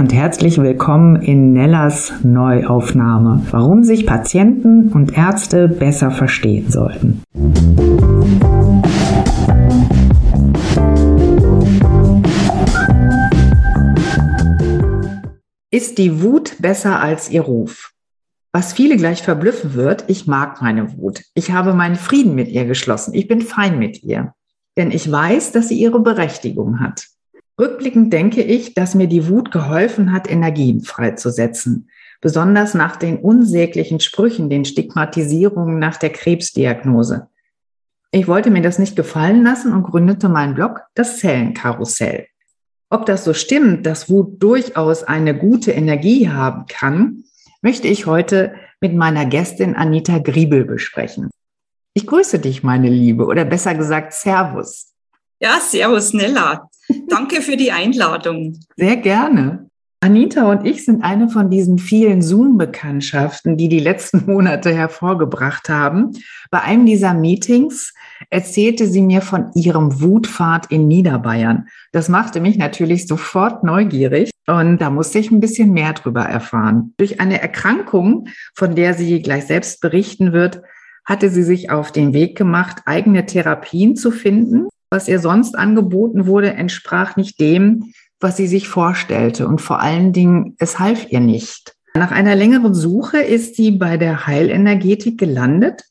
und herzlich willkommen in Nellas Neuaufnahme. Warum sich Patienten und Ärzte besser verstehen sollten. Ist die Wut besser als ihr Ruf? Was viele gleich verblüffen wird, ich mag meine Wut. Ich habe meinen Frieden mit ihr geschlossen. Ich bin fein mit ihr. Denn ich weiß, dass sie ihre Berechtigung hat. Rückblickend denke ich, dass mir die Wut geholfen hat, Energien freizusetzen. Besonders nach den unsäglichen Sprüchen, den Stigmatisierungen nach der Krebsdiagnose. Ich wollte mir das nicht gefallen lassen und gründete meinen Blog, das Zellenkarussell. Ob das so stimmt, dass Wut durchaus eine gute Energie haben kann, möchte ich heute mit meiner Gästin Anita Griebel besprechen. Ich grüße dich, meine Liebe, oder besser gesagt, Servus. Ja, Servus, Nella. Danke für die Einladung. Sehr gerne. Anita und ich sind eine von diesen vielen Zoom-Bekanntschaften, die die letzten Monate hervorgebracht haben. Bei einem dieser Meetings erzählte sie mir von ihrem Wutfahrt in Niederbayern. Das machte mich natürlich sofort neugierig und da musste ich ein bisschen mehr drüber erfahren. Durch eine Erkrankung, von der sie gleich selbst berichten wird, hatte sie sich auf den Weg gemacht, eigene Therapien zu finden. Was ihr sonst angeboten wurde, entsprach nicht dem, was sie sich vorstellte. Und vor allen Dingen, es half ihr nicht. Nach einer längeren Suche ist sie bei der Heilenergetik gelandet.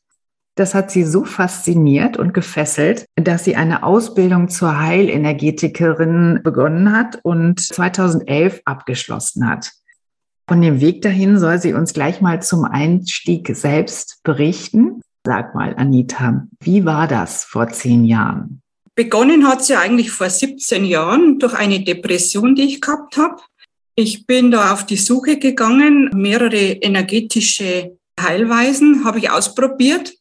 Das hat sie so fasziniert und gefesselt, dass sie eine Ausbildung zur Heilenergetikerin begonnen hat und 2011 abgeschlossen hat. Von dem Weg dahin soll sie uns gleich mal zum Einstieg selbst berichten. Sag mal, Anita, wie war das vor zehn Jahren? Begonnen hat sie eigentlich vor 17 Jahren durch eine Depression, die ich gehabt habe. Ich bin da auf die Suche gegangen, mehrere energetische Heilweisen habe ich ausprobiert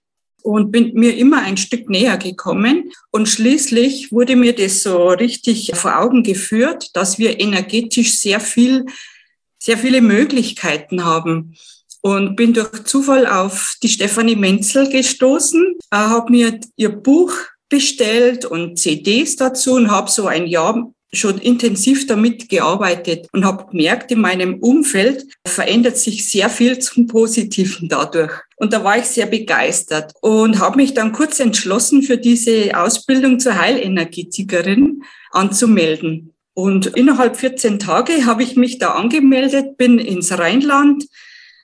und bin mir immer ein Stück näher gekommen. Und schließlich wurde mir das so richtig vor Augen geführt, dass wir energetisch sehr viel, sehr viele Möglichkeiten haben. Und bin durch Zufall auf die Stefanie Menzel gestoßen, habe mir ihr Buch bestellt und CDs dazu und habe so ein Jahr schon intensiv damit gearbeitet und habe gemerkt, in meinem Umfeld verändert sich sehr viel zum Positiven dadurch. Und da war ich sehr begeistert und habe mich dann kurz entschlossen, für diese Ausbildung zur Heilenergetikerin anzumelden. Und innerhalb 14 Tage habe ich mich da angemeldet, bin ins Rheinland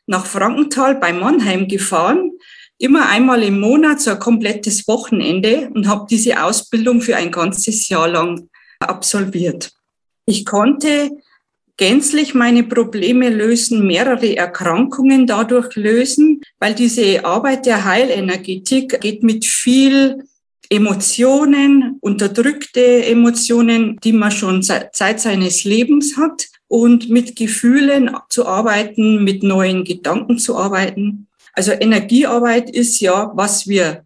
nach Frankenthal bei Mannheim gefahren immer einmal im Monat so ein komplettes Wochenende und habe diese Ausbildung für ein ganzes Jahr lang absolviert. Ich konnte gänzlich meine Probleme lösen, mehrere Erkrankungen dadurch lösen, weil diese Arbeit der Heilenergetik geht mit viel Emotionen, unterdrückte Emotionen, die man schon seit seines Lebens hat und mit Gefühlen zu arbeiten, mit neuen Gedanken zu arbeiten. Also Energiearbeit ist ja, was wir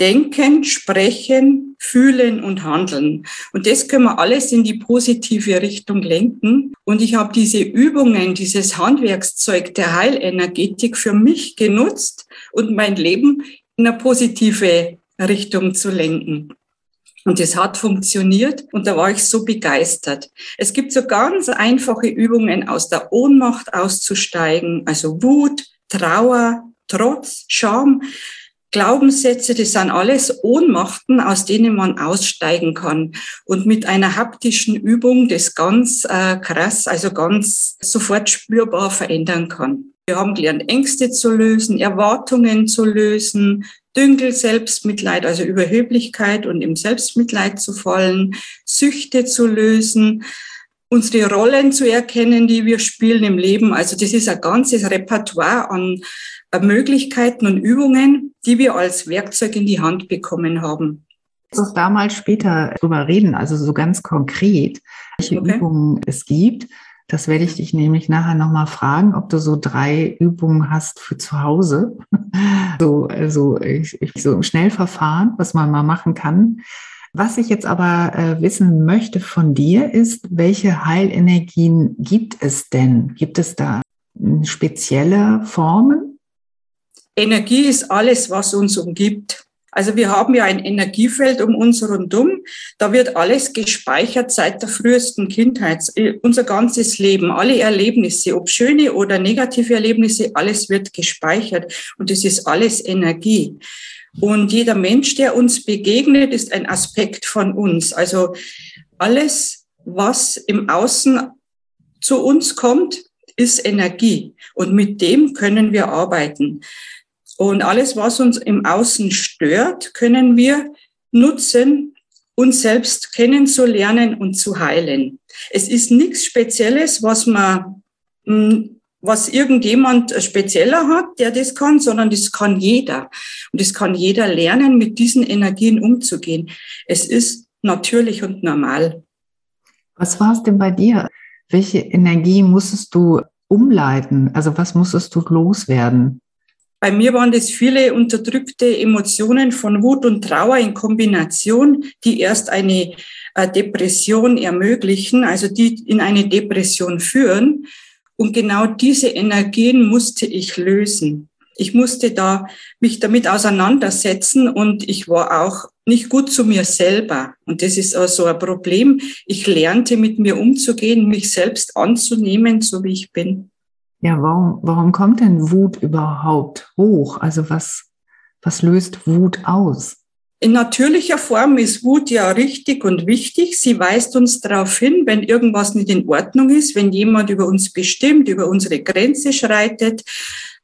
denken, sprechen, fühlen und handeln. Und das können wir alles in die positive Richtung lenken. Und ich habe diese Übungen, dieses Handwerkszeug der Heilenergetik für mich genutzt und mein Leben in eine positive Richtung zu lenken. Und es hat funktioniert und da war ich so begeistert. Es gibt so ganz einfache Übungen, aus der Ohnmacht auszusteigen, also Wut, Trauer, Trotz, Scham, Glaubenssätze, das sind alles Ohnmachten, aus denen man aussteigen kann und mit einer haptischen Übung das ganz äh, krass, also ganz sofort spürbar verändern kann. Wir haben gelernt, Ängste zu lösen, Erwartungen zu lösen, Dünkel, Selbstmitleid, also Überheblichkeit und im Selbstmitleid zu fallen, Süchte zu lösen, unsere Rollen zu erkennen, die wir spielen im Leben. Also das ist ein ganzes Repertoire an Möglichkeiten und Übungen, die wir als Werkzeug in die Hand bekommen haben. Lass uns da mal später drüber reden, also so ganz konkret, welche okay. Übungen es gibt. Das werde ich dich nämlich nachher nochmal fragen, ob du so drei Übungen hast für zu Hause. so, also ich, ich, so im Schnellverfahren, was man mal machen kann. Was ich jetzt aber äh, wissen möchte von dir ist, welche Heilenergien gibt es denn? Gibt es da spezielle Formen? Energie ist alles, was uns umgibt. Also wir haben ja ein Energiefeld um uns rundum. Da wird alles gespeichert seit der frühesten Kindheit. Unser ganzes Leben, alle Erlebnisse, ob schöne oder negative Erlebnisse, alles wird gespeichert. Und das ist alles Energie. Und jeder Mensch, der uns begegnet, ist ein Aspekt von uns. Also alles, was im Außen zu uns kommt, ist Energie. Und mit dem können wir arbeiten. Und alles, was uns im Außen stört, können wir nutzen, uns selbst kennenzulernen und zu heilen. Es ist nichts Spezielles, was man, hm, was irgendjemand spezieller hat, der das kann, sondern das kann jeder. Und das kann jeder lernen, mit diesen Energien umzugehen. Es ist natürlich und normal. Was war es denn bei dir? Welche Energie musstest du umleiten? Also was musstest du loswerden? Bei mir waren das viele unterdrückte Emotionen von Wut und Trauer in Kombination, die erst eine äh, Depression ermöglichen, also die in eine Depression führen. Und genau diese Energien musste ich lösen. Ich musste da mich damit auseinandersetzen und ich war auch nicht gut zu mir selber. Und das ist also ein Problem. Ich lernte mit mir umzugehen, mich selbst anzunehmen, so wie ich bin. Ja, warum, warum kommt denn Wut überhaupt hoch? Also was, was löst Wut aus? In natürlicher Form ist Wut ja richtig und wichtig. Sie weist uns darauf hin, wenn irgendwas nicht in Ordnung ist, wenn jemand über uns bestimmt, über unsere Grenze schreitet.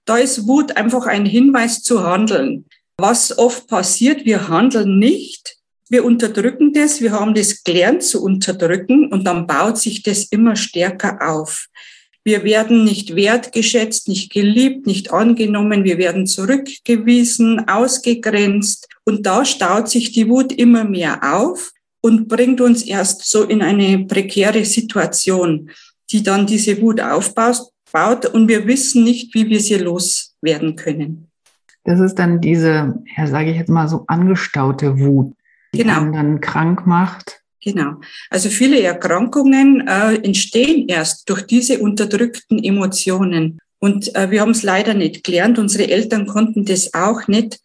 Da ist Wut einfach ein Hinweis zu handeln. Was oft passiert, wir handeln nicht, wir unterdrücken das, wir haben das gelernt zu unterdrücken und dann baut sich das immer stärker auf. Wir werden nicht wertgeschätzt, nicht geliebt, nicht angenommen. Wir werden zurückgewiesen, ausgegrenzt. Und da staut sich die Wut immer mehr auf und bringt uns erst so in eine prekäre Situation, die dann diese Wut aufbaut und wir wissen nicht, wie wir sie loswerden können. Das ist dann diese, ja, sage ich jetzt mal so angestaute Wut, die genau. einen dann krank macht Genau. Also viele Erkrankungen äh, entstehen erst durch diese unterdrückten Emotionen. Und äh, wir haben es leider nicht gelernt. Unsere Eltern konnten das auch nicht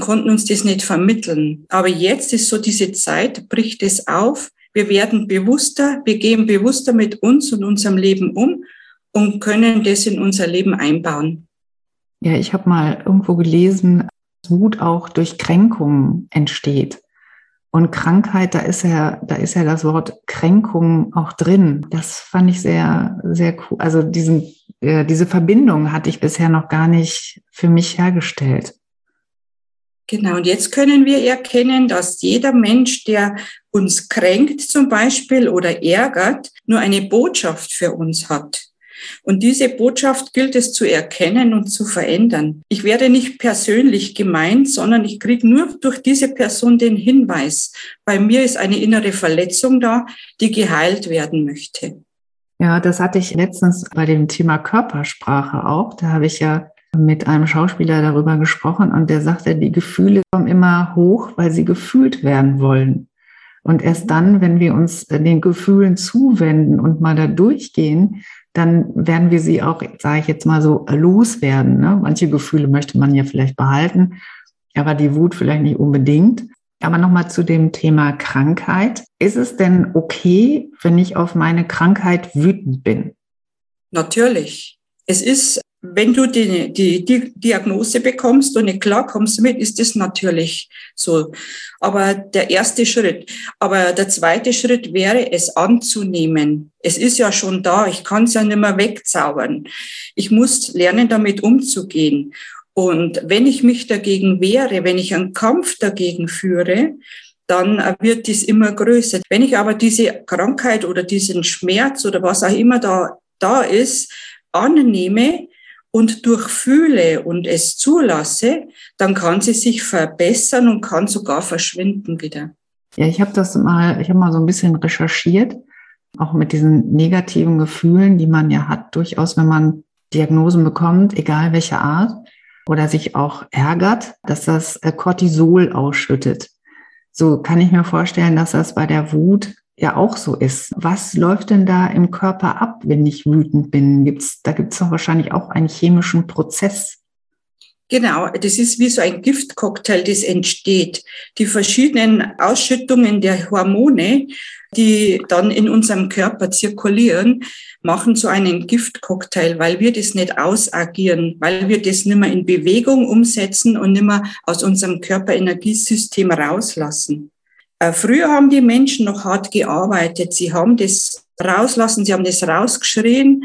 konnten uns das nicht vermitteln. Aber jetzt ist so diese Zeit, bricht es auf. Wir werden bewusster, wir gehen bewusster mit uns und unserem Leben um und können das in unser Leben einbauen. Ja, ich habe mal irgendwo gelesen, dass Wut auch durch Kränkungen entsteht. Und Krankheit, da ist ja, da ist ja das Wort Kränkung auch drin. Das fand ich sehr, sehr cool. Also diesen, äh, diese Verbindung hatte ich bisher noch gar nicht für mich hergestellt. Genau, und jetzt können wir erkennen, dass jeder Mensch, der uns kränkt zum Beispiel oder ärgert, nur eine Botschaft für uns hat. Und diese Botschaft gilt es zu erkennen und zu verändern. Ich werde nicht persönlich gemeint, sondern ich kriege nur durch diese Person den Hinweis. Bei mir ist eine innere Verletzung da, die geheilt werden möchte. Ja, das hatte ich letztens bei dem Thema Körpersprache auch. Da habe ich ja mit einem Schauspieler darüber gesprochen und der sagte, die Gefühle kommen immer hoch, weil sie gefühlt werden wollen. Und erst dann, wenn wir uns den Gefühlen zuwenden und mal da durchgehen, dann werden wir sie auch, sage ich jetzt mal so, loswerden. Ne? Manche Gefühle möchte man ja vielleicht behalten, aber die Wut vielleicht nicht unbedingt. Aber nochmal zu dem Thema Krankheit. Ist es denn okay, wenn ich auf meine Krankheit wütend bin? Natürlich. Es ist wenn du die, die, die Diagnose bekommst und nicht klarkommst damit, ist das natürlich so. Aber der erste Schritt. Aber der zweite Schritt wäre, es anzunehmen. Es ist ja schon da. Ich kann es ja nicht mehr wegzaubern. Ich muss lernen, damit umzugehen. Und wenn ich mich dagegen wehre, wenn ich einen Kampf dagegen führe, dann wird dies immer größer. Wenn ich aber diese Krankheit oder diesen Schmerz oder was auch immer da, da ist, annehme, und durchfühle und es zulasse, dann kann sie sich verbessern und kann sogar verschwinden wieder. Ja, ich habe das mal, ich habe mal so ein bisschen recherchiert, auch mit diesen negativen Gefühlen, die man ja hat, durchaus, wenn man Diagnosen bekommt, egal welche Art, oder sich auch ärgert, dass das äh, Cortisol ausschüttet. So kann ich mir vorstellen, dass das bei der Wut ja auch so ist. Was läuft denn da im Körper ab, wenn ich wütend bin? Gibt's, da gibt es doch wahrscheinlich auch einen chemischen Prozess. Genau, das ist wie so ein Giftcocktail, das entsteht. Die verschiedenen Ausschüttungen der Hormone, die dann in unserem Körper zirkulieren, machen so einen Giftcocktail, weil wir das nicht ausagieren, weil wir das nicht mehr in Bewegung umsetzen und nicht mehr aus unserem Körperenergiesystem rauslassen. Äh, früher haben die Menschen noch hart gearbeitet. Sie haben das rauslassen, sie haben das rausgeschrien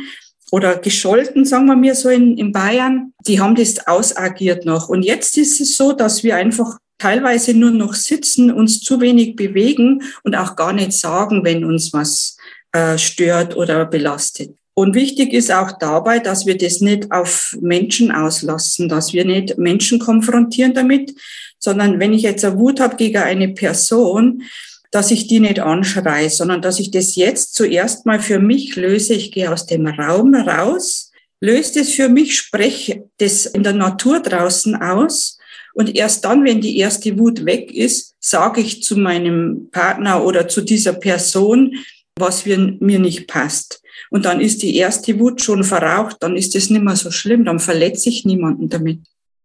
oder gescholten, sagen wir mir so in, in Bayern. Die haben das ausagiert noch. Und jetzt ist es so, dass wir einfach teilweise nur noch sitzen, uns zu wenig bewegen und auch gar nicht sagen, wenn uns was äh, stört oder belastet. Und wichtig ist auch dabei, dass wir das nicht auf Menschen auslassen, dass wir nicht Menschen konfrontieren damit, sondern wenn ich jetzt eine Wut habe gegen eine Person, dass ich die nicht anschreie, sondern dass ich das jetzt zuerst mal für mich löse. Ich gehe aus dem Raum raus, löse das für mich, spreche das in der Natur draußen aus. Und erst dann, wenn die erste Wut weg ist, sage ich zu meinem Partner oder zu dieser Person, was mir nicht passt. Und dann ist die erste Wut schon verraucht, dann ist es nicht mehr so schlimm, dann verletze ich niemanden damit.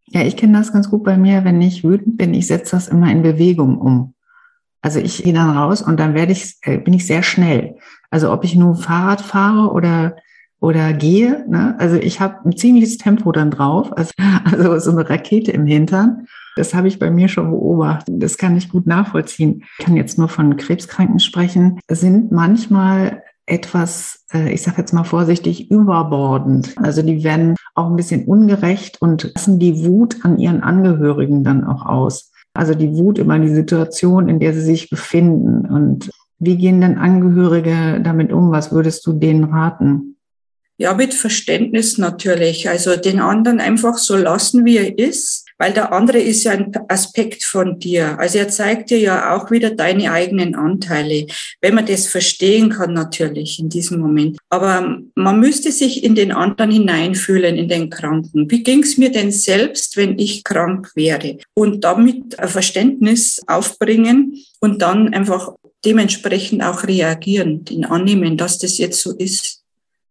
Ja, ich kenne das ganz gut bei mir, wenn ich wütend bin, ich setze das immer in Bewegung um. Also ich gehe dann raus und dann werde ich, äh, bin ich sehr schnell. Also ob ich nun Fahrrad fahre oder oder gehe, ne? also ich habe ein ziemliches Tempo dann drauf, also, also so eine Rakete im Hintern. Das habe ich bei mir schon beobachtet. Das kann ich gut nachvollziehen. Ich kann jetzt nur von Krebskranken sprechen. Sind manchmal etwas, äh, ich sage jetzt mal vorsichtig, überbordend. Also die werden auch ein bisschen ungerecht und lassen die Wut an ihren Angehörigen dann auch aus. Also die Wut über die Situation, in der sie sich befinden. Und wie gehen denn Angehörige damit um? Was würdest du denen raten? Ja, mit Verständnis natürlich. Also den anderen einfach so lassen, wie er ist weil der andere ist ja ein Aspekt von dir. Also er zeigt dir ja auch wieder deine eigenen Anteile, wenn man das verstehen kann natürlich in diesem Moment. Aber man müsste sich in den anderen hineinfühlen, in den Kranken. Wie ging es mir denn selbst, wenn ich krank wäre? Und damit ein Verständnis aufbringen und dann einfach dementsprechend auch reagieren, den annehmen, dass das jetzt so ist.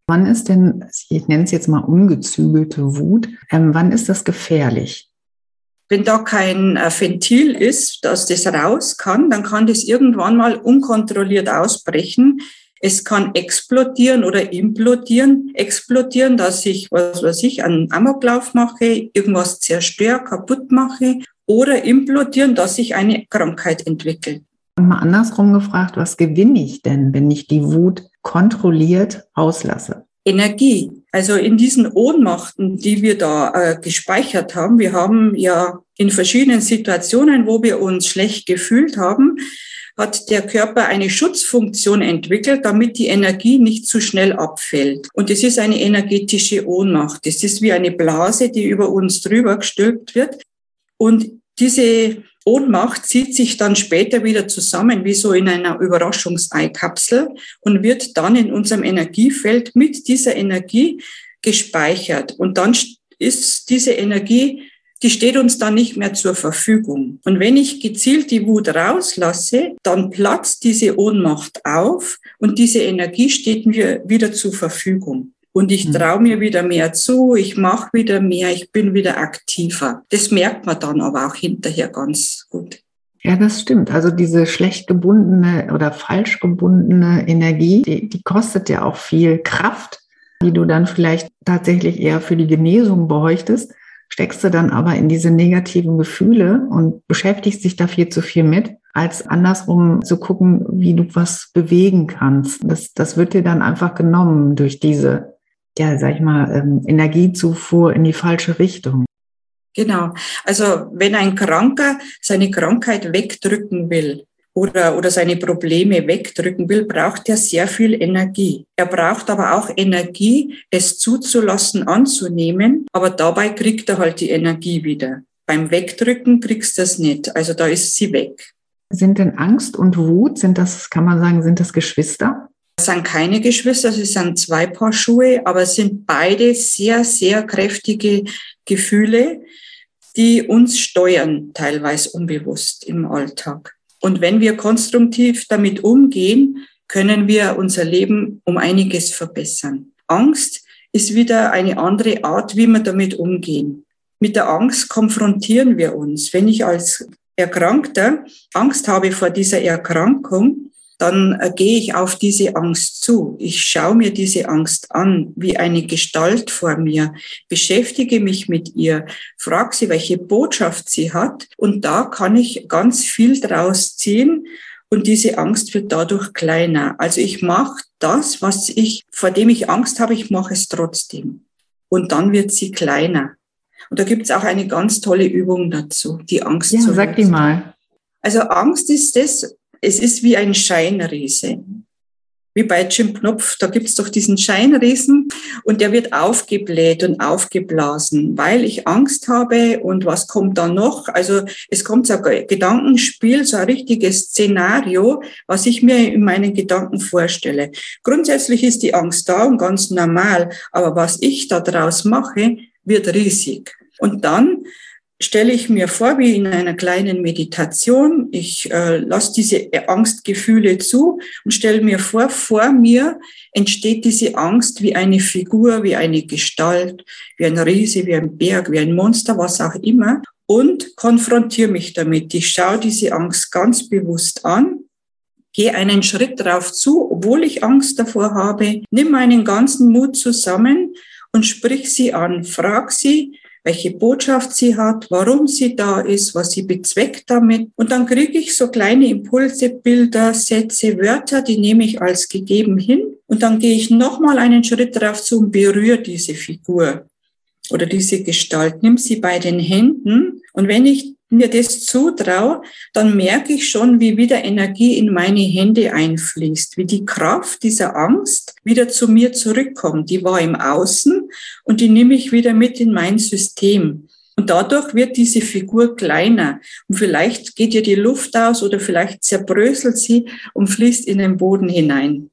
Wann ist denn, ich nenne es jetzt mal ungezügelte Wut, ähm, wann ist das gefährlich? Wenn da kein äh, Ventil ist, dass das raus kann, dann kann das irgendwann mal unkontrolliert ausbrechen. Es kann explodieren oder implodieren. Explodieren, dass ich, was weiß ich, einen Amoklauf mache, irgendwas zerstöre, kaputt mache. Oder implodieren, dass ich eine Krankheit entwickle. Mal andersrum gefragt, was gewinne ich denn, wenn ich die Wut kontrolliert auslasse? Energie. Also in diesen Ohnmachten, die wir da äh, gespeichert haben, wir haben ja in verschiedenen Situationen, wo wir uns schlecht gefühlt haben, hat der Körper eine Schutzfunktion entwickelt, damit die Energie nicht zu schnell abfällt. Und es ist eine energetische Ohnmacht. Es ist wie eine Blase, die über uns drüber gestülpt wird. Und diese Ohnmacht zieht sich dann später wieder zusammen wie so in einer Überraschungseikapsel und wird dann in unserem Energiefeld mit dieser Energie gespeichert. Und dann ist diese Energie, die steht uns dann nicht mehr zur Verfügung. Und wenn ich gezielt die Wut rauslasse, dann platzt diese Ohnmacht auf und diese Energie steht mir wieder zur Verfügung und ich mhm. traue mir wieder mehr zu, ich mache wieder mehr, ich bin wieder aktiver. Das merkt man dann aber auch hinterher ganz gut. Ja, das stimmt. Also diese schlecht gebundene oder falsch gebundene Energie, die, die kostet ja auch viel Kraft, die du dann vielleicht tatsächlich eher für die Genesung bräuchtest steckst du dann aber in diese negativen Gefühle und beschäftigst dich da viel zu viel mit, als andersrum zu gucken, wie du was bewegen kannst. Das, das wird dir dann einfach genommen durch diese ja, sag ich mal, ähm, Energiezufuhr in die falsche Richtung. Genau. Also wenn ein Kranker seine Krankheit wegdrücken will oder, oder seine Probleme wegdrücken will, braucht er sehr viel Energie. Er braucht aber auch Energie, es zuzulassen, anzunehmen, aber dabei kriegt er halt die Energie wieder. Beim Wegdrücken kriegst du das nicht. Also da ist sie weg. Sind denn Angst und Wut, sind das, kann man sagen, sind das Geschwister? Es sind keine Geschwister, es sind zwei Paar Schuhe, aber es sind beide sehr, sehr kräftige Gefühle, die uns steuern, teilweise unbewusst im Alltag. Und wenn wir konstruktiv damit umgehen, können wir unser Leben um einiges verbessern. Angst ist wieder eine andere Art, wie wir damit umgehen. Mit der Angst konfrontieren wir uns. Wenn ich als Erkrankter Angst habe vor dieser Erkrankung, dann äh, gehe ich auf diese Angst zu. Ich schaue mir diese Angst an, wie eine Gestalt vor mir, beschäftige mich mit ihr, frage sie, welche Botschaft sie hat. Und da kann ich ganz viel draus ziehen. Und diese Angst wird dadurch kleiner. Also ich mache das, was ich, vor dem ich Angst habe, ich mache es trotzdem. Und dann wird sie kleiner. Und da gibt es auch eine ganz tolle Übung dazu, die Angst ja, zu sag die mal. Also Angst ist das, es ist wie ein Scheinriese. Wie bei Jim Knopf, da gibt es doch diesen Scheinriesen und der wird aufgebläht und aufgeblasen, weil ich Angst habe und was kommt dann noch? Also es kommt so ein Gedankenspiel, so ein richtiges Szenario, was ich mir in meinen Gedanken vorstelle. Grundsätzlich ist die Angst da und ganz normal, aber was ich da draus mache, wird riesig. Und dann stelle ich mir vor, wie in einer kleinen Meditation, ich äh, lasse diese Angstgefühle zu und stelle mir vor, vor mir entsteht diese Angst wie eine Figur, wie eine Gestalt, wie ein Riese, wie ein Berg, wie ein Monster, was auch immer, und konfrontiere mich damit. Ich schaue diese Angst ganz bewusst an, gehe einen Schritt darauf zu, obwohl ich Angst davor habe, nimm meinen ganzen Mut zusammen und sprich sie an, frag sie, welche Botschaft sie hat, warum sie da ist, was sie bezweckt damit. Und dann kriege ich so kleine Impulse, Bilder, Sätze, Wörter, die nehme ich als gegeben hin. Und dann gehe ich nochmal einen Schritt darauf zu und berühre diese Figur oder diese Gestalt, nimm sie bei den Händen. Und wenn ich mir das zutraue, dann merke ich schon, wie wieder Energie in meine Hände einfließt, wie die Kraft dieser Angst wieder zu mir zurückkommt. Die war im Außen und die nehme ich wieder mit in mein System. Und dadurch wird diese Figur kleiner. Und vielleicht geht ihr die Luft aus oder vielleicht zerbröselt sie und fließt in den Boden hinein.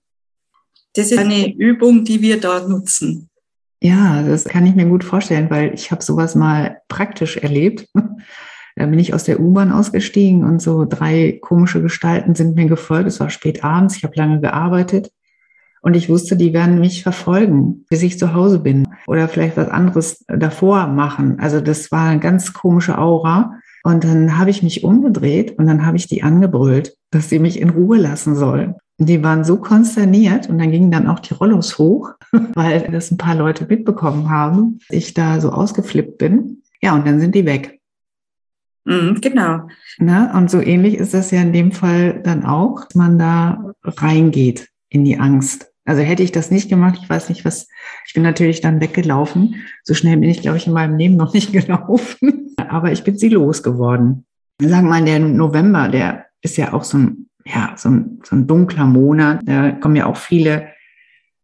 Das ist eine Übung, die wir da nutzen. Ja, das kann ich mir gut vorstellen, weil ich habe sowas mal praktisch erlebt. Da bin ich aus der U-Bahn ausgestiegen und so drei komische Gestalten sind mir gefolgt. Es war spät abends, ich habe lange gearbeitet und ich wusste, die werden mich verfolgen, bis ich zu Hause bin oder vielleicht was anderes davor machen. Also das war eine ganz komische Aura. Und dann habe ich mich umgedreht und dann habe ich die angebrüllt, dass sie mich in Ruhe lassen sollen. Die waren so konsterniert und dann gingen dann auch die Rollos hoch, weil das ein paar Leute mitbekommen haben, ich da so ausgeflippt bin. Ja, und dann sind die weg. Mhm, genau. Ne? Und so ähnlich ist das ja in dem Fall dann auch, dass man da reingeht in die Angst. Also hätte ich das nicht gemacht, ich weiß nicht was, ich bin natürlich dann weggelaufen. So schnell bin ich, glaube ich, in meinem Leben noch nicht gelaufen. Aber ich bin sie losgeworden. Sagen wir mal, der November, der ist ja auch so ein, ja, so ein, so ein dunkler Monat. Da kommen ja auch viele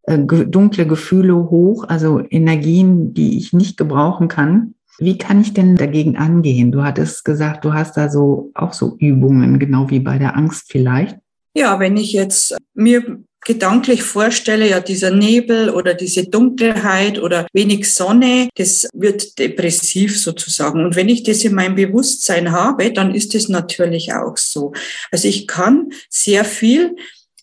äh, dunkle Gefühle hoch, also Energien, die ich nicht gebrauchen kann. Wie kann ich denn dagegen angehen? Du hattest gesagt, du hast da so auch so Übungen, genau wie bei der Angst vielleicht. Ja, wenn ich jetzt mir gedanklich vorstelle, ja, dieser Nebel oder diese Dunkelheit oder wenig Sonne, das wird depressiv sozusagen. Und wenn ich das in meinem Bewusstsein habe, dann ist es natürlich auch so. Also ich kann sehr viel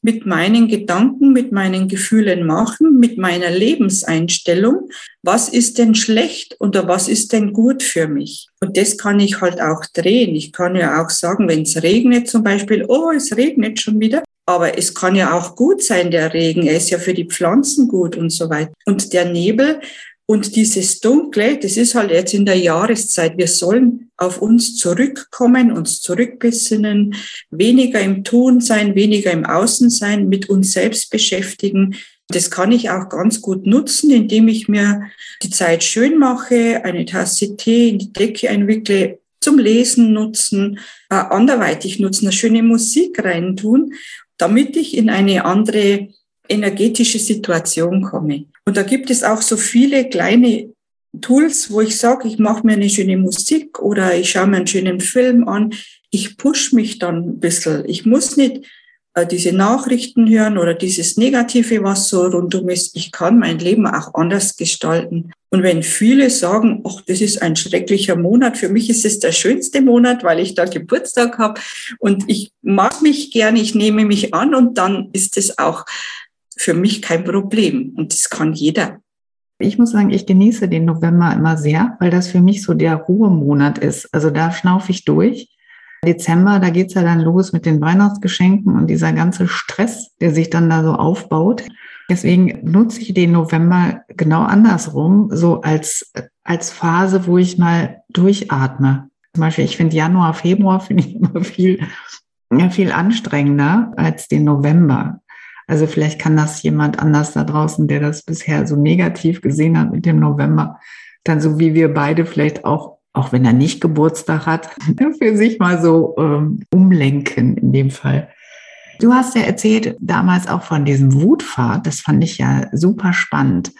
mit meinen Gedanken, mit meinen Gefühlen machen, mit meiner Lebenseinstellung. Was ist denn schlecht oder was ist denn gut für mich? Und das kann ich halt auch drehen. Ich kann ja auch sagen, wenn es regnet zum Beispiel, oh, es regnet schon wieder. Aber es kann ja auch gut sein, der Regen. Er ist ja für die Pflanzen gut und so weiter. Und der Nebel und dieses Dunkle, das ist halt jetzt in der Jahreszeit. Wir sollen auf uns zurückkommen, uns zurückbesinnen, weniger im Tun sein, weniger im Außen sein, mit uns selbst beschäftigen. Das kann ich auch ganz gut nutzen, indem ich mir die Zeit schön mache, eine Tasse Tee in die Decke einwickle, zum Lesen nutzen, äh, anderweitig nutzen, eine schöne Musik reintun, damit ich in eine andere energetische Situation komme. Und da gibt es auch so viele kleine Tools, wo ich sage, ich mache mir eine schöne Musik oder ich schaue mir einen schönen Film an. Ich push mich dann ein bisschen. Ich muss nicht äh, diese Nachrichten hören oder dieses Negative, was so rundum ist. Ich kann mein Leben auch anders gestalten. Und wenn viele sagen, ach, das ist ein schrecklicher Monat, für mich ist es der schönste Monat, weil ich da Geburtstag habe und ich mag mich gern, ich nehme mich an und dann ist es auch für mich kein Problem. Und das kann jeder. Ich muss sagen, ich genieße den November immer sehr, weil das für mich so der Ruhemonat ist. Also da schnaufe ich durch. Dezember, da geht's ja dann los mit den Weihnachtsgeschenken und dieser ganze Stress, der sich dann da so aufbaut. Deswegen nutze ich den November genau andersrum, so als, als Phase, wo ich mal durchatme. Zum Beispiel, ich finde Januar, Februar finde ich immer viel, viel anstrengender als den November. Also vielleicht kann das jemand anders da draußen, der das bisher so negativ gesehen hat mit dem November, dann so wie wir beide vielleicht auch, auch wenn er nicht Geburtstag hat, für sich mal so ähm, umlenken in dem Fall. Du hast ja erzählt damals auch von diesem Wutpfad. Das fand ich ja super spannend.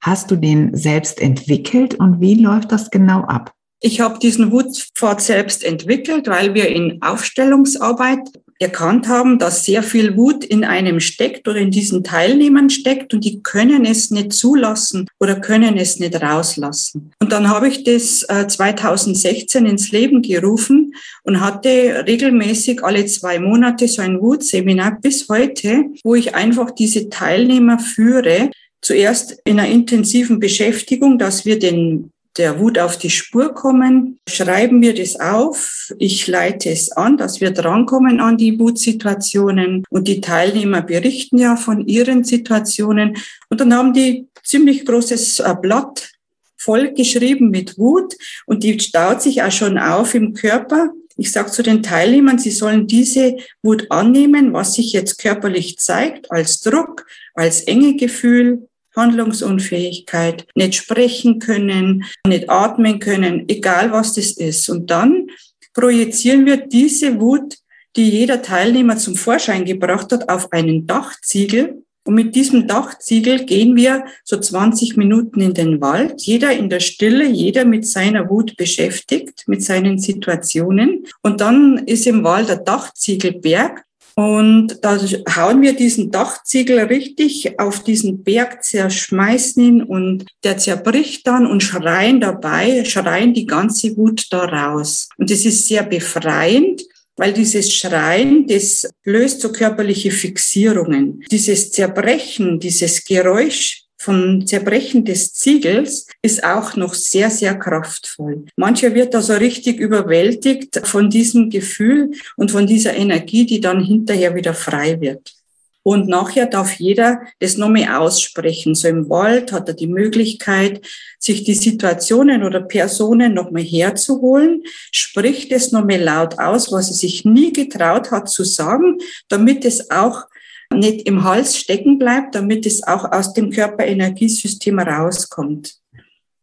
Hast du den selbst entwickelt und wie läuft das genau ab? Ich habe diesen Wutpfad selbst entwickelt, weil wir in Aufstellungsarbeit erkannt haben, dass sehr viel Wut in einem steckt oder in diesen Teilnehmern steckt und die können es nicht zulassen oder können es nicht rauslassen. Und dann habe ich das 2016 äh, ins Leben gerufen und hatte regelmäßig alle zwei Monate so ein Wutseminar bis heute, wo ich einfach diese Teilnehmer führe, zuerst in einer intensiven Beschäftigung, dass wir den der Wut auf die Spur kommen, schreiben wir das auf. Ich leite es an, dass wir drankommen an die Wutsituationen und die Teilnehmer berichten ja von ihren Situationen und dann haben die ziemlich großes äh, Blatt voll geschrieben mit Wut und die staut sich auch schon auf im Körper. Ich sage zu den Teilnehmern, sie sollen diese Wut annehmen, was sich jetzt körperlich zeigt, als Druck, als enge Gefühl, Handlungsunfähigkeit, nicht sprechen können, nicht atmen können, egal was das ist. Und dann projizieren wir diese Wut, die jeder Teilnehmer zum Vorschein gebracht hat, auf einen Dachziegel. Und mit diesem Dachziegel gehen wir so 20 Minuten in den Wald, jeder in der Stille, jeder mit seiner Wut beschäftigt, mit seinen Situationen. Und dann ist im Wald der Dachziegelberg und da hauen wir diesen Dachziegel richtig auf diesen Berg, zerschmeißen ihn und der zerbricht dann und schreien dabei, schreien die ganze Wut da raus. Und das ist sehr befreiend, weil dieses Schreien, das löst so körperliche Fixierungen. Dieses Zerbrechen, dieses Geräusch vom Zerbrechen des Ziegels ist auch noch sehr, sehr kraftvoll. Mancher wird da so richtig überwältigt von diesem Gefühl und von dieser Energie, die dann hinterher wieder frei wird. Und nachher darf jeder das nochmal aussprechen. So im Wald hat er die Möglichkeit, sich die Situationen oder Personen nochmal herzuholen, spricht es nochmal laut aus, was er sich nie getraut hat zu sagen, damit es auch nicht im Hals stecken bleibt, damit es auch aus dem Körperenergiesystem rauskommt.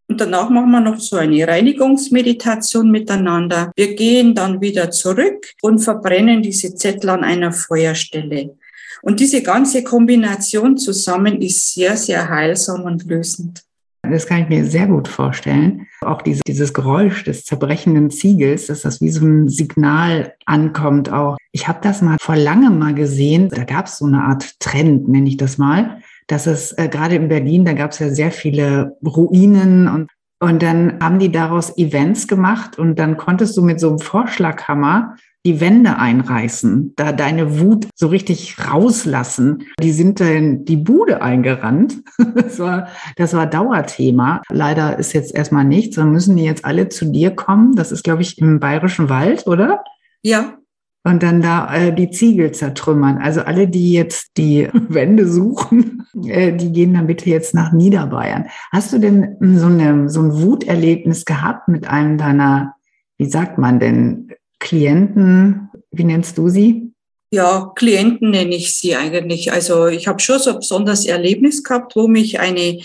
Und danach machen wir noch so eine Reinigungsmeditation miteinander. Wir gehen dann wieder zurück und verbrennen diese Zettel an einer Feuerstelle. Und diese ganze Kombination zusammen ist sehr, sehr heilsam und lösend. Das kann ich mir sehr gut vorstellen. Auch diese, dieses Geräusch des zerbrechenden Ziegels, dass das wie so ein Signal ankommt auch. Ich habe das mal vor langem mal gesehen. Da gab es so eine Art Trend, nenne ich das mal. Dass es äh, gerade in Berlin, da gab es ja sehr viele Ruinen und und dann haben die daraus Events gemacht und dann konntest du mit so einem Vorschlaghammer die Wände einreißen, da deine Wut so richtig rauslassen. Die sind dann die Bude eingerannt. Das war, das war Dauerthema. Leider ist jetzt erstmal nichts. Dann müssen die jetzt alle zu dir kommen. Das ist, glaube ich, im Bayerischen Wald, oder? Ja. Und dann da äh, die Ziegel zertrümmern. Also alle, die jetzt die Wände suchen, äh, die gehen dann bitte jetzt nach Niederbayern. Hast du denn so, eine, so ein Wuterlebnis gehabt mit einem deiner, wie sagt man denn, Klienten, wie nennst du sie? Ja, Klienten nenne ich sie eigentlich. Also ich habe schon so ein besonderes Erlebnis gehabt, wo mich eine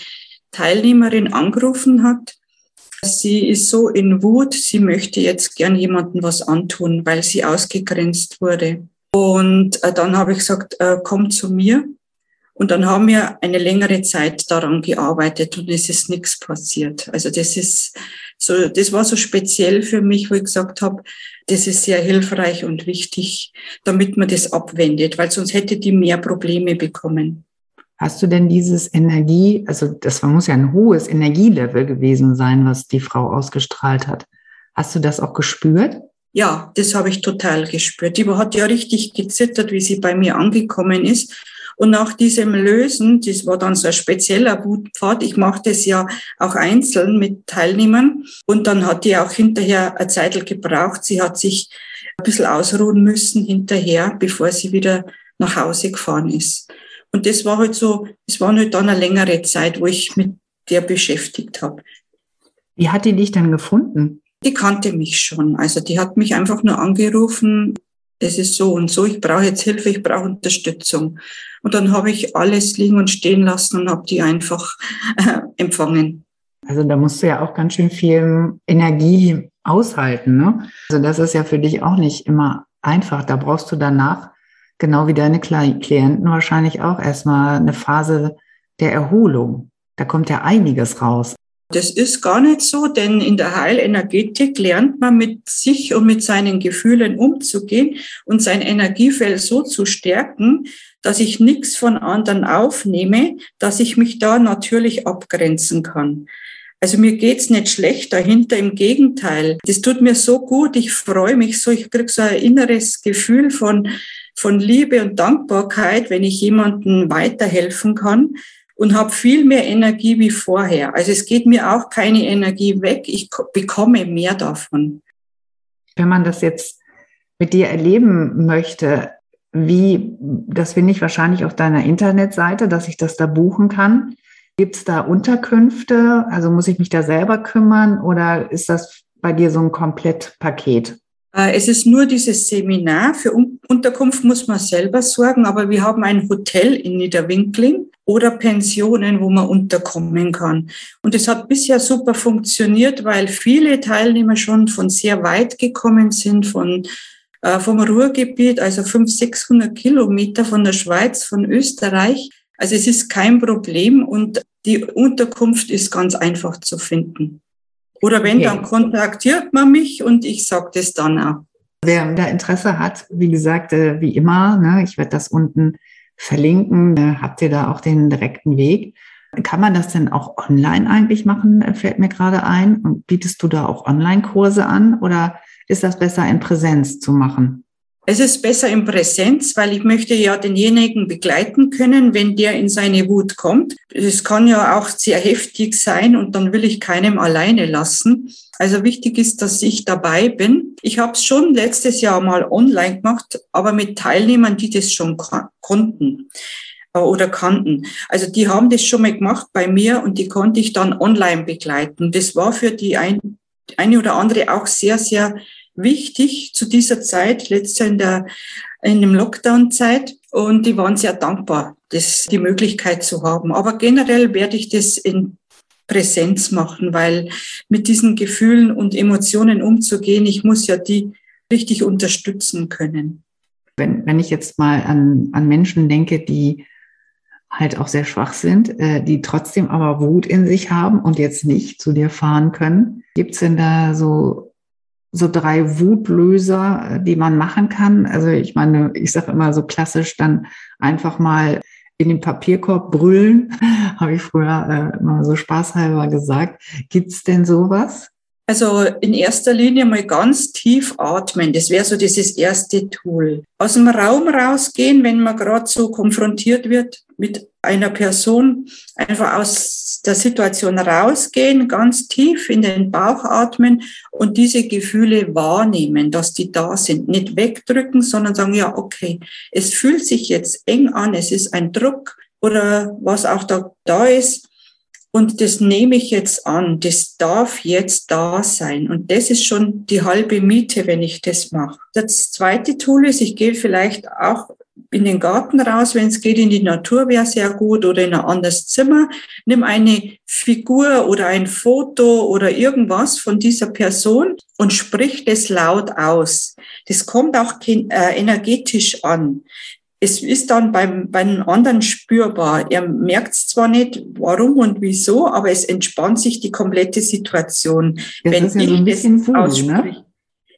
Teilnehmerin angerufen hat. Sie ist so in Wut, sie möchte jetzt gern jemandem was antun, weil sie ausgegrenzt wurde. Und äh, dann habe ich gesagt, äh, komm zu mir. Und dann haben wir eine längere Zeit daran gearbeitet und es ist nichts passiert. Also das ist so, das war so speziell für mich, wo ich gesagt habe, das ist sehr hilfreich und wichtig, damit man das abwendet, weil sonst hätte die mehr Probleme bekommen. Hast du denn dieses Energie, also das muss ja ein hohes Energielevel gewesen sein, was die Frau ausgestrahlt hat. Hast du das auch gespürt? Ja, das habe ich total gespürt. Die hat ja richtig gezittert, wie sie bei mir angekommen ist. Und nach diesem Lösen, das war dann so ein spezieller Wutpfad, ich mache das ja auch einzeln mit Teilnehmern. Und dann hat die auch hinterher eine Zeit gebraucht. Sie hat sich ein bisschen ausruhen müssen hinterher, bevor sie wieder nach Hause gefahren ist. Und das war halt so, es war halt dann eine längere Zeit, wo ich mit der beschäftigt habe. Wie hat die dich dann gefunden? Die kannte mich schon. Also die hat mich einfach nur angerufen, es ist so und so, ich brauche jetzt Hilfe, ich brauche Unterstützung. Und dann habe ich alles liegen und stehen lassen und habe die einfach äh, empfangen. Also da musst du ja auch ganz schön viel Energie aushalten. Ne? Also das ist ja für dich auch nicht immer einfach. Da brauchst du danach, genau wie deine Klienten, wahrscheinlich auch erstmal eine Phase der Erholung. Da kommt ja einiges raus. Das ist gar nicht so, denn in der Heilenergetik lernt man mit sich und mit seinen Gefühlen umzugehen und sein Energiefeld so zu stärken, dass ich nichts von anderen aufnehme, dass ich mich da natürlich abgrenzen kann. Also mir geht's nicht schlecht dahinter, im Gegenteil. Das tut mir so gut, ich freue mich so, ich krieg so ein inneres Gefühl von, von Liebe und Dankbarkeit, wenn ich jemandem weiterhelfen kann und habe viel mehr Energie wie vorher. Also es geht mir auch keine Energie weg, ich bekomme mehr davon. Wenn man das jetzt mit dir erleben möchte, wie, das finde ich wahrscheinlich auf deiner Internetseite, dass ich das da buchen kann. Gibt es da Unterkünfte? Also muss ich mich da selber kümmern oder ist das bei dir so ein Komplettpaket? Äh, es ist nur dieses Seminar. Für Unterkunft muss man selber sorgen, aber wir haben ein Hotel in Niederwinkling oder Pensionen, wo man unterkommen kann. Und es hat bisher super funktioniert, weil viele Teilnehmer schon von sehr weit gekommen sind, von äh, vom Ruhrgebiet, also 500, 600 Kilometer von der Schweiz, von Österreich. Also es ist kein Problem und die Unterkunft ist ganz einfach zu finden. Oder wenn, okay. dann kontaktiert man mich und ich sage das dann auch. Wer da Interesse hat, wie gesagt, äh, wie immer, ne, ich werde das unten verlinken, äh, habt ihr da auch den direkten Weg. Kann man das denn auch online eigentlich machen, äh, fällt mir gerade ein. Und bietest du da auch Online-Kurse an oder ist das besser in Präsenz zu machen? Es ist besser in Präsenz, weil ich möchte ja denjenigen begleiten können, wenn der in seine Wut kommt. Es kann ja auch sehr heftig sein und dann will ich keinem alleine lassen. Also wichtig ist, dass ich dabei bin. Ich habe es schon letztes Jahr mal online gemacht, aber mit Teilnehmern, die das schon konnten äh, oder kannten. Also die haben das schon mal gemacht bei mir und die konnte ich dann online begleiten. Das war für die ein, eine oder andere auch sehr, sehr wichtig zu dieser Zeit, letztes Jahr in der, in dem Lockdown-Zeit. Und die waren sehr dankbar, das, die Möglichkeit zu haben. Aber generell werde ich das in Präsenz machen, weil mit diesen Gefühlen und Emotionen umzugehen, ich muss ja die richtig unterstützen können. Wenn, wenn ich jetzt mal an, an Menschen denke, die halt auch sehr schwach sind, äh, die trotzdem aber Wut in sich haben und jetzt nicht zu dir fahren können, gibt es denn da so so drei Wutlöser, äh, die man machen kann. Also ich meine, ich sage immer so klassisch dann einfach mal in den Papierkorb brüllen, habe ich früher äh, immer so spaßhalber gesagt. Gibt's denn sowas? Also in erster Linie mal ganz tief atmen. Das wäre so dieses erste Tool. Aus dem Raum rausgehen, wenn man gerade so konfrontiert wird mit einer Person, einfach aus der Situation rausgehen, ganz tief in den Bauch atmen und diese Gefühle wahrnehmen, dass die da sind. Nicht wegdrücken, sondern sagen, ja, okay, es fühlt sich jetzt eng an, es ist ein Druck oder was auch da, da ist und das nehme ich jetzt an, das darf jetzt da sein. Und das ist schon die halbe Miete, wenn ich das mache. Das zweite Tool ist, ich gehe vielleicht auch in den Garten raus, wenn es geht, in die Natur wäre sehr gut oder in ein anderes Zimmer. Nimm eine Figur oder ein Foto oder irgendwas von dieser Person und sprich das laut aus. Das kommt auch äh, energetisch an es ist dann beim, beim anderen spürbar. Er merkt es zwar nicht, warum und wieso, aber es entspannt sich die komplette Situation. Das wenn ist ja ich so ein bisschen das ne? ausspreche. Ne?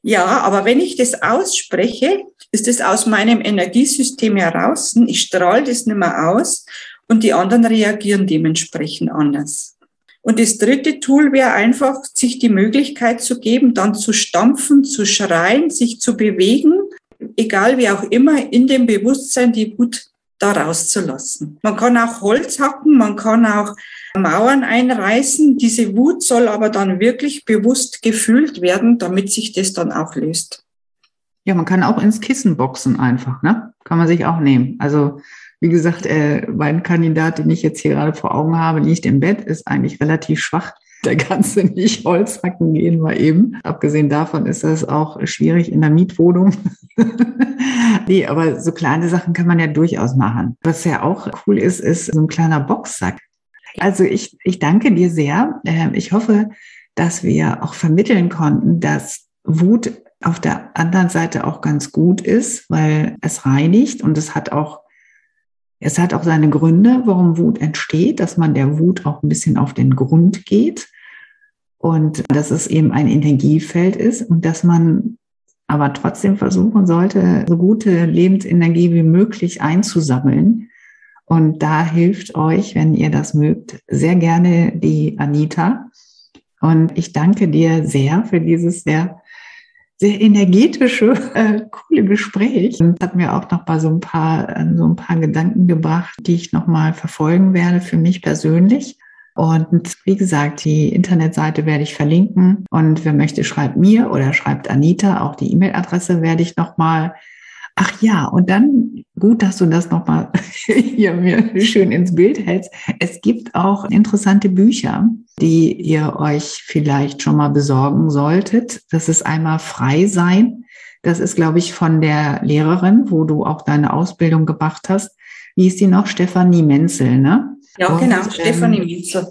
Ja, aber wenn ich das ausspreche, ist es aus meinem Energiesystem heraus. Ich strahle das nicht mehr aus und die anderen reagieren dementsprechend anders. Und das dritte Tool wäre einfach, sich die Möglichkeit zu geben, dann zu stampfen, zu schreien, sich zu bewegen, egal wie auch immer, in dem Bewusstsein die Wut da rauszulassen. Man kann auch Holz hacken, man kann auch Mauern einreißen. Diese Wut soll aber dann wirklich bewusst gefühlt werden, damit sich das dann auch löst. Ja, man kann auch ins Kissen boxen einfach, ne? Kann man sich auch nehmen. Also wie gesagt, äh, mein Kandidat, den ich jetzt hier gerade vor Augen habe, nicht im Bett, ist eigentlich relativ schwach. Der ganze nicht Holzhacken gehen mal eben. Abgesehen davon ist das auch schwierig in der Mietwohnung. nee, aber so kleine Sachen kann man ja durchaus machen. Was ja auch cool ist, ist so ein kleiner Boxsack. Also ich, ich danke dir sehr. Ähm, ich hoffe, dass wir auch vermitteln konnten, dass Wut auf der anderen Seite auch ganz gut ist, weil es reinigt und es hat auch, es hat auch seine Gründe, warum Wut entsteht, dass man der Wut auch ein bisschen auf den Grund geht und dass es eben ein Energiefeld ist und dass man aber trotzdem versuchen sollte, so gute Lebensenergie wie möglich einzusammeln. Und da hilft euch, wenn ihr das mögt, sehr gerne die Anita. Und ich danke dir sehr für dieses sehr sehr energetische, äh, coole Gespräch. Und hat mir auch noch mal so ein paar, so ein paar Gedanken gebracht, die ich noch mal verfolgen werde für mich persönlich. Und wie gesagt, die Internetseite werde ich verlinken. Und wer möchte, schreibt mir oder schreibt Anita. Auch die E-Mail-Adresse werde ich noch mal Ach ja, und dann gut, dass du das nochmal hier mir schön ins Bild hältst. Es gibt auch interessante Bücher, die ihr euch vielleicht schon mal besorgen solltet. Das ist einmal Frei sein. Das ist, glaube ich, von der Lehrerin, wo du auch deine Ausbildung gemacht hast. Wie ist die noch? Stefanie Menzel, ne? Ja, und, genau, ähm, Stefanie Menzel.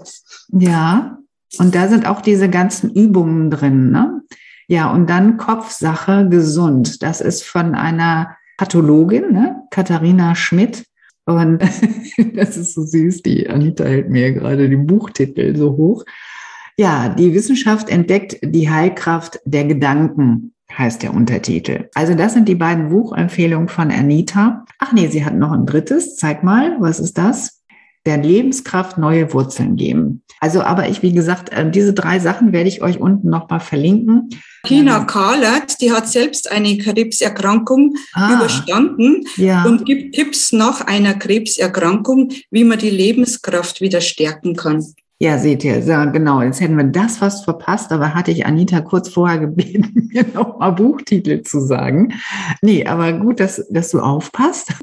Ja, und da sind auch diese ganzen Übungen drin, ne? Ja, und dann Kopfsache gesund. Das ist von einer Pathologin, ne? Katharina Schmidt. Und das ist so süß, die Anita hält mir gerade den Buchtitel so hoch. Ja, die Wissenschaft entdeckt die Heilkraft der Gedanken, heißt der Untertitel. Also das sind die beiden Buchempfehlungen von Anita. Ach nee, sie hat noch ein drittes. Zeig mal, was ist das? Der Lebenskraft neue Wurzeln geben. Also, aber ich, wie gesagt, äh, diese drei Sachen werde ich euch unten nochmal verlinken. Tina Kahlert, die hat selbst eine Krebserkrankung ah, überstanden ja. und gibt Tipps nach einer Krebserkrankung, wie man die Lebenskraft wieder stärken kann. Ja, seht ihr, so, genau. Jetzt hätten wir das fast verpasst, aber hatte ich Anita kurz vorher gebeten, mir nochmal Buchtitel zu sagen. Nee, aber gut, dass, dass du aufpasst.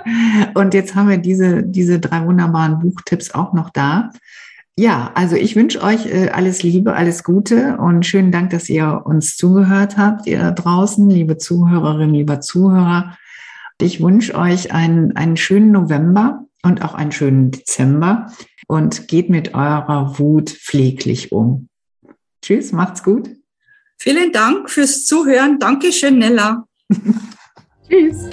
Und jetzt haben wir diese, diese drei wunderbaren Buchtipps auch noch da. Ja, also ich wünsche euch äh, alles Liebe, alles Gute und schönen Dank, dass ihr uns zugehört habt, ihr da draußen, liebe Zuhörerinnen, lieber Zuhörer. Ich wünsche euch einen, einen schönen November und auch einen schönen Dezember und geht mit eurer Wut pfleglich um. Tschüss, macht's gut. Vielen Dank fürs Zuhören. Dankeschön, Nella. Tschüss.